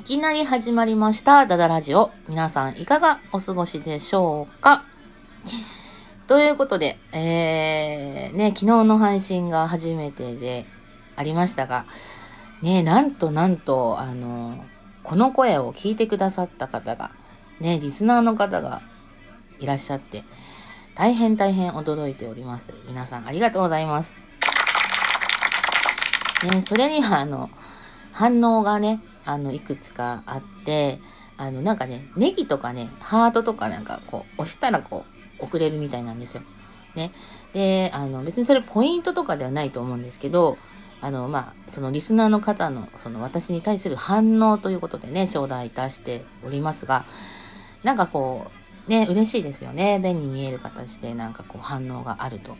いきなり始まりました、ダダラジオ。皆さんいかがお過ごしでしょうか？ということで、えー、ね、昨日の配信が初めてでありましたが、ね、なんとなんと、あの、この声を聞いてくださった方が、ね、リスナーの方がいらっしゃって、大変大変驚いております。皆さんありがとうございます。ね、それにはあの、反応がね、あの、いくつかあって、あの、なんかね、ネギとかね、ハートとかなんかこう、押したらこう、送れるみたいなんですよ。ね。で、あの、別にそれポイントとかではないと思うんですけど、あの、まあ、そのリスナーの方の、その私に対する反応ということでね、頂戴いたしておりますが、なんかこう、ね、嬉しいですよね。目に見える形でなんかこう反応があると。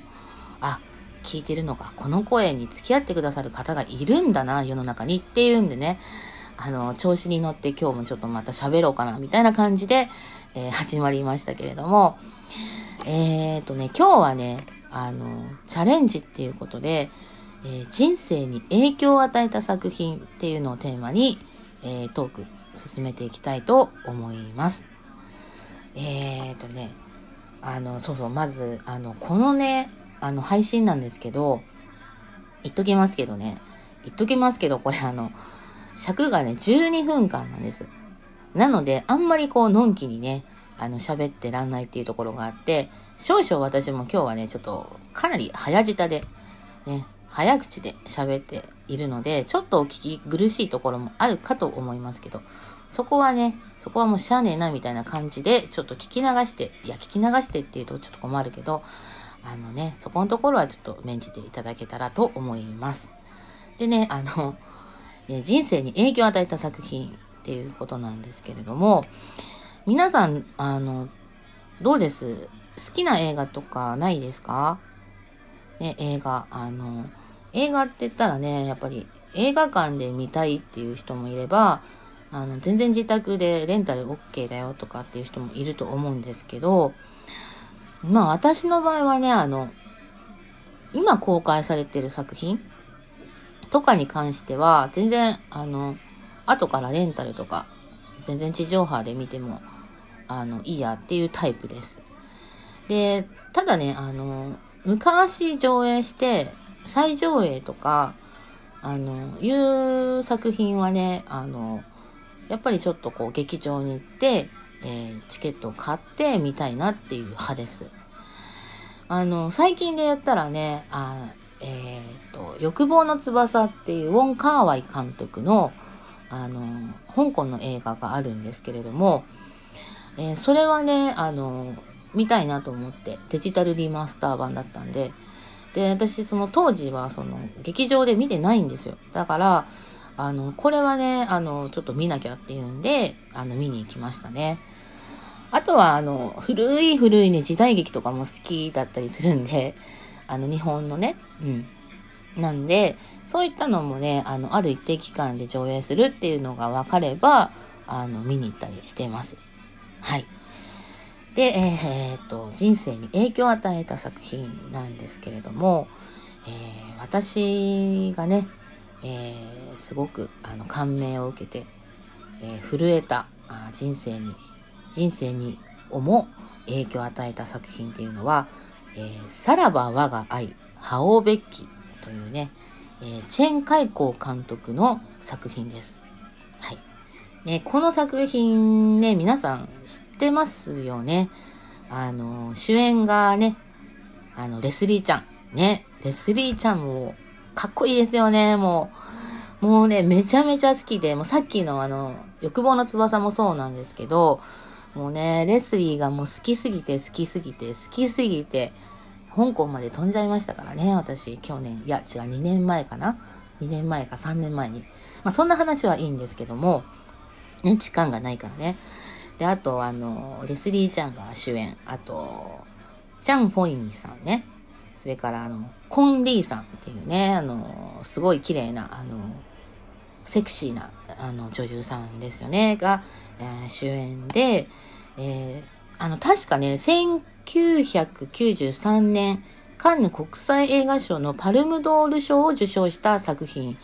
あ、聞いてるのか、この声に付き合ってくださる方がいるんだな、世の中にっていうんでね、あの、調子に乗って今日もちょっとまた喋ろうかな、みたいな感じで、えー始まりましたけれども、えーとね、今日はね、あの、チャレンジっていうことで、えー人生に影響を与えた作品っていうのをテーマに、えトーク進めていきたいと思います。えーとね、あの、そうそう、まず、あの、このね、あの、配信なんですけど、言っときますけどね、言っときますけど、これあの、尺がね、12分間なんです。なので、あんまりこう、のんきにね、あの、喋ってらんないっていうところがあって、少々私も今日はね、ちょっと、かなり早舌で、ね、早口で喋っているので、ちょっとお聞き苦しいところもあるかと思いますけど、そこはね、そこはもうしゃあねえなみたいな感じで、ちょっと聞き流して、いや、聞き流してっていうとちょっと困るけど、あのね、そこのところはちょっと免じていただけたらと思います。でね、あの、ね人生に影響を与えた作品っていうことなんですけれども、皆さん、あの、どうです？好きな映画とかないですか？ね、映画。あの、映画って言ったらね、やっぱり映画館で見たいっていう人もいれば、あの、全然自宅でレンタル OK だよとかっていう人もいると思うんですけど、まあ私の場合はね、あの、今公開されてる作品とかに関しては、全然、あの、後からレンタルとか、全然地上波で見ても、あの、いいやっていうタイプです。で、ただね、あの、昔上映して、再上映とか、あの、いう作品はね、あの、やっぱりちょっとこう劇場に行って、えーチケットを買って見たいなっていう派です。あの、最近で言ったらね、あえっ、と、欲望の翼っていうウォン・カーワイ監督の、あの、香港の映画があるんですけれども、えーそれはね、あの、見たいなと思って、デジタルリマスター版だったんで、で、私、その当時は、その、劇場で見てないんですよ。だから、あの、これはね、あの、ちょっと見なきゃっていうんで、あの、見に行きましたね。あとは、あの、古い古いね、時代劇とかも好きだったりするんで、あの、日本のね、うん。なんで、そういったのもね、あの、ある一定期間で上映するっていうのが分かれば、あの、見に行ったりしています。はい。で、えーっと、人生に影響を与えた作品なんですけれども、えー私がね、えーすごくあの感銘を受けて、えー震えたあ人生に、人生にをも影響を与えた作品っていうのは、えーさらば我が愛、覇王べきというね、えーチェン・カイコー監督の作品です。はい。ね、この作品ね、皆さん知ってますよね。あの、主演がね、あの、レスリーちゃん。ね、レスリーちゃんも、かっこいいですよね、もう。もうね、めちゃめちゃ好きで、もうさっきのあの、欲望の翼もそうなんですけど、もうね、レスリーがもう好きすぎて、好きすぎて、好きすぎて、香港まで飛んじゃいましたからね、私、去年。いや、違う、2年前かな ?2 年前か3年前に。まあ、そんな話はいいんですけども、ね、時間がないからね。で、あと、あの、レスリーちゃんが主演。あと、チャン・フォインさんね。それから、あの、コン・リーさんっていうね、あの、すごい綺麗な、あの、セクシーな、あの、女優さんですよね、が、えー主演で、えーあの、確かね、1993年、カンヌ国際映画賞のパルムドール賞を受賞した作品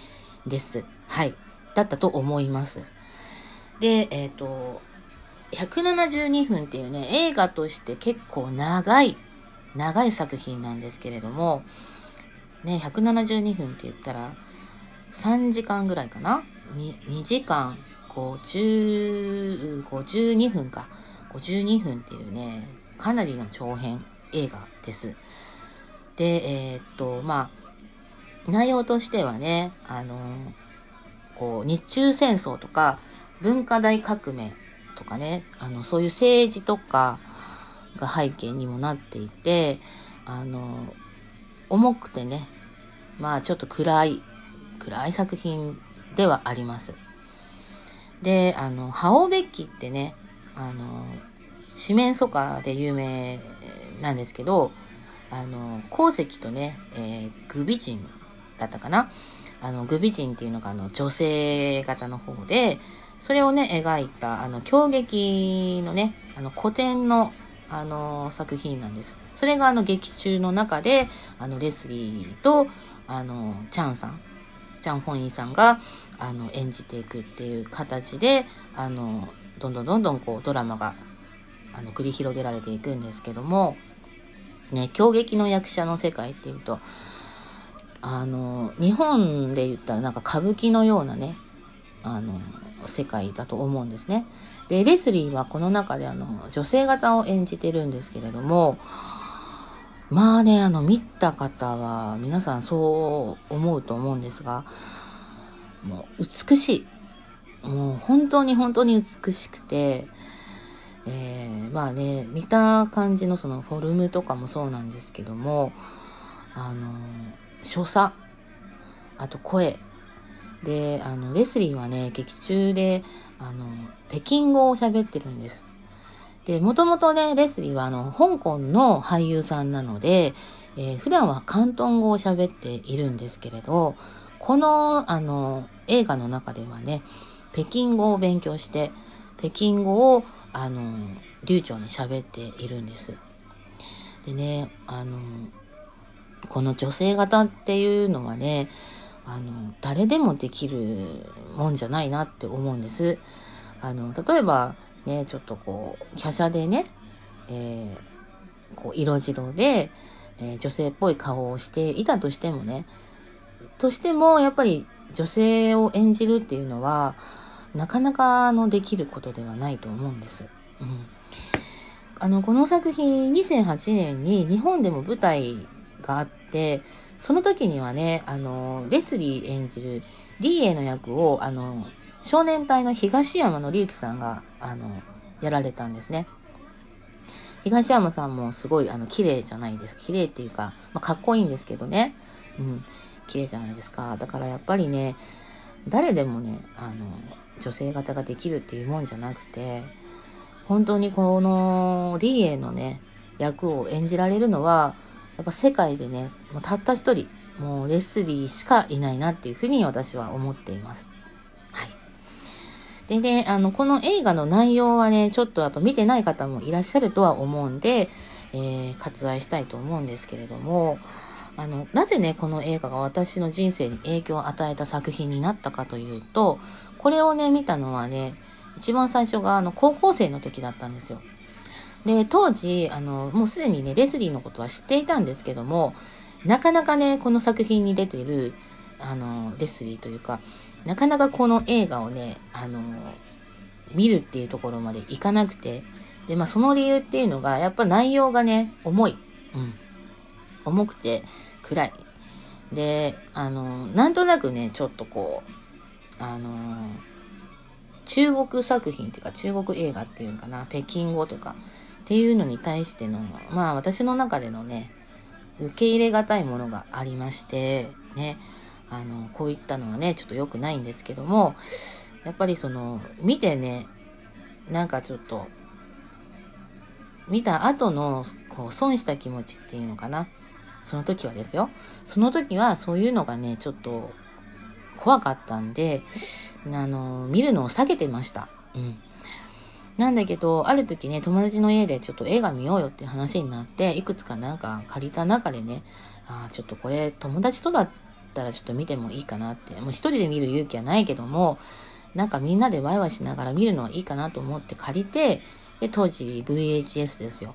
です。はい。だったと思います。で、えっ、ー、と、172分っていうね、映画として結構長い、長い作品なんですけれども、ね、172分って言ったら、3時間ぐらいかな？2, ?2 時間50、52分か。52分っていうね、かなりの長編映画です。で、えー、っと、まあ、内容としてはね、あのこう、日中戦争とか、文化大革命とかね、あの、そういう政治とかが背景にもなっていて、あの、重くてね、まあちょっと暗い、暗い作品ではあります。で、あの、ハオベッキってね、あの、四面楚歌で有名なんですけど、あの、鉱石とね、えー、グビジンだったかな？あの、グビジンっていうのがあの、女性型の方で、それをね、描いた、あの、狂劇のね、あの、古典の、あの、作品なんです。それがあの、劇中の中で、あの、レスリーと、あの、チャンさん、チャン・ホンイさんが、あの、演じていくっていう形で、あの、どんどんどんどんこう、ドラマが、あの、繰り広げられていくんですけども、ね、狂劇の役者の世界っていうと、あの、日本で言ったらなんか歌舞伎のようなね、あの、世界だと思うんですね。で、レスリーはこの中であの、女性型を演じてるんですけれども、まあね、あの、見た方は皆さんそう思うと思うんですが、もう美しい。もう本当に本当に美しくて、えー、まあね、見た感じのそのフォルムとかもそうなんですけども、あの、所作、あと声、で、あの、レスリーはね、劇中で、あの、北京語を喋ってるんです。で、もともとね、レスリーはあの、香港の俳優さんなので、えー、普段は広東語を喋っているんですけれど、この、あの、映画の中ではね、北京語を勉強して、北京語を、あの、流暢に喋っているんです。でね、あの、この女性型っていうのはね、あの、誰でもできるもんじゃないなって思うんです。あの、例えば、ね、ちょっとこう、華奢でね、えー、こう、色白で、えー、女性っぽい顔をしていたとしてもね、としても、やっぱり女性を演じるっていうのは、なかなか、の、できることではないと思うんです。うん。あの、この作品、2008年に日本でも舞台があって、その時にはね、あの、レスリー演じる DA の役を、あの、少年隊の東山の隆樹さんが、あの、やられたんですね。東山さんもすごい、あの、綺麗じゃないですか。綺麗っていうか、まあ、かっこいいんですけどね。うん、綺麗じゃないですか。だからやっぱりね、誰でもね、あの、女性型ができるっていうもんじゃなくて、本当にこの DA のね、役を演じられるのは、やっぱ世界でね、もうたった一人、もうレスリーしかいないなっていうふうに私は思っています。でね、あの、この映画の内容はね、ちょっとやっぱ見てない方もいらっしゃるとは思うんで、えー、割愛したいと思うんですけれども、あの、なぜね、この映画が私の人生に影響を与えた作品になったかというと、これをね、見たのはね、一番最初があの、高校生の時だったんですよ。で、当時、あの、もうすでにね、レスリーのことは知っていたんですけども、なかなかね、この作品に出てる、あの、レスリーというか、なかなかこの映画をね、あの、見るっていうところまでいかなくて、で、まあその理由っていうのが、やっぱ内容がね、重い。うん。重くて暗い。で、あの、なんとなくね、ちょっとこう、あの、中国作品っていうか中国映画っていうのかな、北京語とか、っていうのに対しての、まあ私の中でのね、受け入れがたいものがありまして、ね、あの、こういったのはね、ちょっと良くないんですけども、やっぱりその、見てね、なんかちょっと、見た後の、こう、損した気持ちっていうのかな。その時はですよ。その時はそういうのがね、ちょっと怖かったんで、あの、見るのを避けてました。うん。なんだけど、ある時ね、友達の家でちょっと映画見ようよっていう話になって、いくつかなんか借りた中でね、ああ、ちょっとこれ友達とだったらちょっと見てもいいかなって、もう一人で見る勇気はないけども、なんかみんなでワイワイしながら見るのはいいかなと思って借りて、で、当時 VHS ですよ。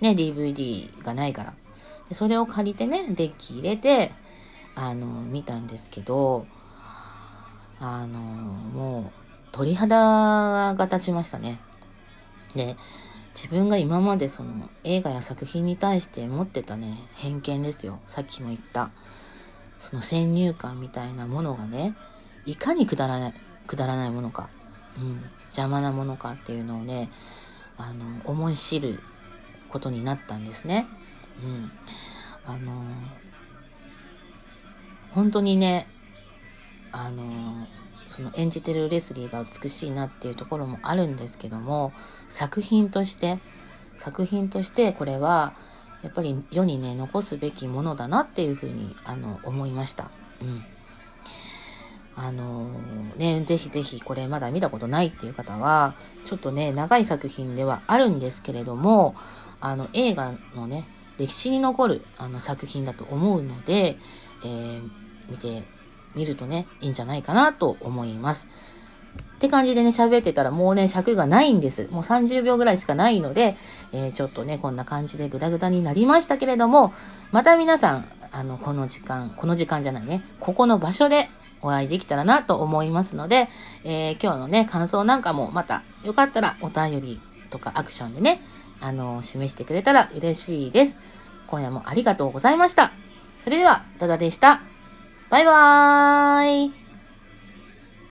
ね、DVD がないから。でそれを借りてね、デッキ入れて、あの、見たんですけど、あの、もう、鳥肌が立ちましたね。で、自分が今までその映画や作品に対して持ってたね、偏見ですよ。さっきも言った。その先入観みたいなものがね、いかにくだらない、くだらないものか、うん、邪魔なものかっていうのをね、あの、思い知ることになったんですね。うん。あの、本当にね、あの、その演じてるレスリーが美しいなっていうところもあるんですけども、作品として、作品としてこれは、やっぱり世にね、残すべきものだなっていうふうに、あの、思いました。うん。あのー、ね、ぜひぜひこれまだ見たことないっていう方は、ちょっとね、長い作品ではあるんですけれども、あの、映画のね、歴史に残るあの作品だと思うので、えー、見て見るとね、いいんじゃないかなと思います。って感じでね、喋ってたらもうね、尺がないんです。もう30秒ぐらいしかないので、えー、ちょっとね、こんな感じでグダグダになりましたけれども、また皆さん、あの、この時間、この時間じゃないね、ここの場所でお会いできたらなと思いますので、えー、今日のね、感想なんかもまた、よかったらお便りとかアクションでね、あの、示してくれたら嬉しいです。今夜もありがとうございました。それでは、ダダでした。バイバーイ